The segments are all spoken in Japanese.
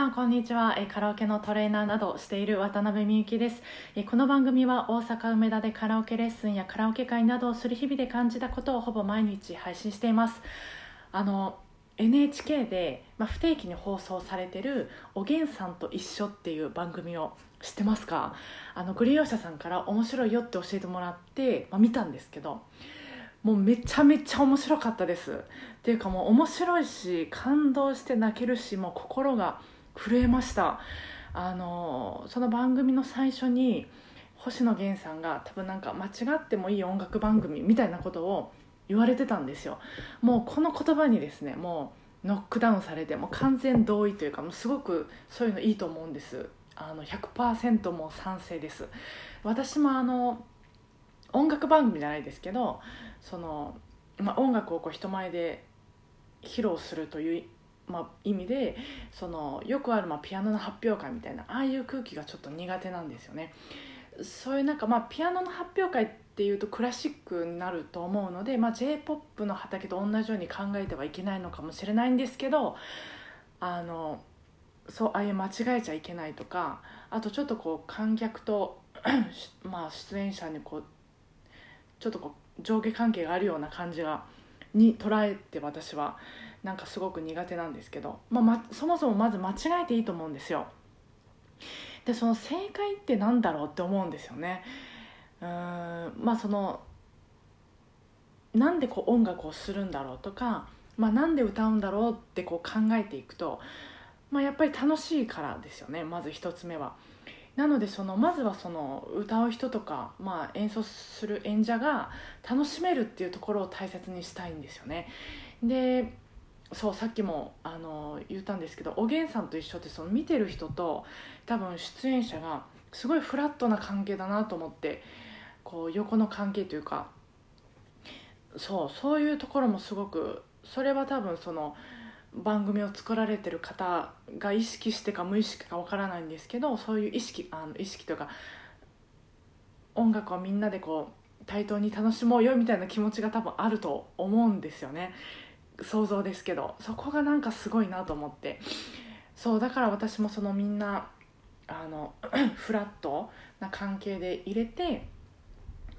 さんこんにちは。えカラオケのトレーナーなどしている渡辺美幸です。この番組は大阪梅田でカラオケレッスンやカラオケ会などをする日々で感じたことをほぼ毎日配信しています。あの NHK で、まあ、不定期に放送されてる「おげんさんと一緒」っていう番組を知ってますか？あのご利用者さんから面白いよって教えてもらって、まあ、見たんですけどもうめちゃめちゃ面白かったです。っていうかもう面白いし感動して泣けるしもう心が震えました。あのその番組の最初に星野源さんが多分なんか間違ってもいい音楽番組みたいなことを言われてたんですよ。もうこの言葉にですねもうノックダウンされても完全同意というかもうすごくそういうのいいと思うんです。あの100%も賛成です。私もあの音楽番組じゃないですけどその、まあ、音楽をこう人前で披露するという、まあ、意味でそのよくあるまあピアノの発表会みたいなああいう空気がちょっと苦手なんですよね。そういうなんかまあピアノの発表会っていうとクラシックになると思うので、まあ、j p o p の畑と同じように考えてはいけないのかもしれないんですけどあのそうああいう間違えちゃいけないとかあとちょっとこう観客と まあ出演者にこうちょっとこう上下関係があるような感じがに捉えて私はなんかすごく苦手なんですけど、まあ、まそもそもまず間違えていいと思うんですよ。でその正解って何だろうって思うんですよね。うんまあそのなんでこう音楽をするんだろうとか、まあ、なんで歌うんだろうってこう考えていくと、まあ、やっぱり楽しいからですよねまず一つ目は。なのでそのまずはその歌う人とか、まあ、演奏する演者が楽しめるっていうところを大切にしたいんですよね。でそうさっきもあの言ったんですけどおげんさんと一緒ってその見てる人と多分出演者がすごいフラットな関係だなと思ってこう横の関係というかそうそういうところもすごくそれは多分その。番組を作られてる方が意識してか無意識かわからないんですけどそういう意識あの意識とか音楽をみんなでこう対等に楽しもうよみたいな気持ちが多分あると思うんですよね。想像ですけど。そこがなんかすごいなと思って。そうだから私もそのみんなあの フラットな関係で入れて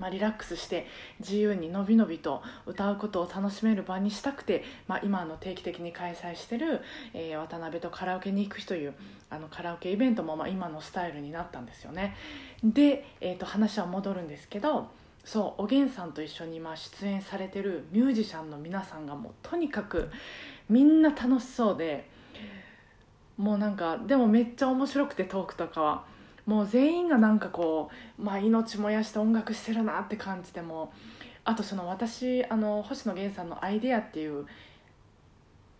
まあ、リラックスして自由にのびのびと歌うことを楽しめる場にしたくて、まあ、今の定期的に開催してる、えー、渡辺とカラオケに行く日というあのカラオケイベントもまあ今のスタイルになったんですよね。で、えー、と話は戻るんですけどそうおげんさんと一緒に今出演されてるミュージシャンの皆さんがもうとにかくみんな楽しそうでもうなんかでもめっちゃ面白くてトークとかはもう全員がなんかこう、まあ、命燃やして音楽してるなって感じでもあとその私あの星野源さんの「アイデアっていう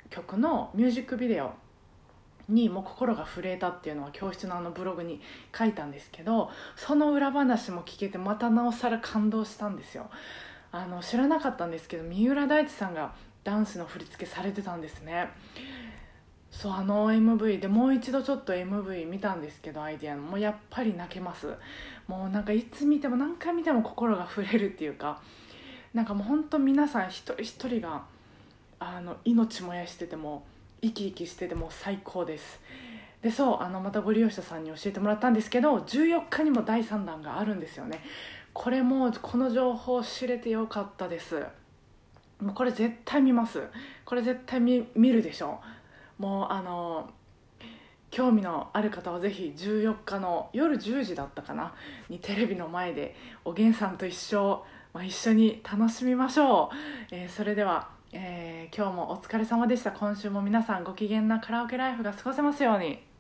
曲のミュージックビデオにも心が震えたっていうのは教室のあのブログに書いたんですけどその裏話も聞けてまたなおさら感動したんですよ。あの知らなかったんですけど三浦大知さんがダンスの振り付けされてたんですね。そうあの MV でもう一度ちょっと MV 見たんですけどアイディアの。もうやっぱり泣けます。もうなんかいつ見ても何回見ても心が触れるっていうか。なんかもう本当皆さん一人一人があの命燃やしてても生き生きしてても最高です。でそうあのまたご利用者さんに教えてもらったんですけど14日にも第3弾があるんですよね。これもこの情報知れてよかったです。もうこれ絶対見ます。これ絶対見るでしょ。もうあの興味のある方はぜひ14日の夜10時だったかなにテレビの前でおげんさんと一緒、まあ、一緒に楽しみましょう、えー、それでは、えー、今日もお疲れ様でした。今週も皆さんご機嫌なカラオケライフが過ごせますように。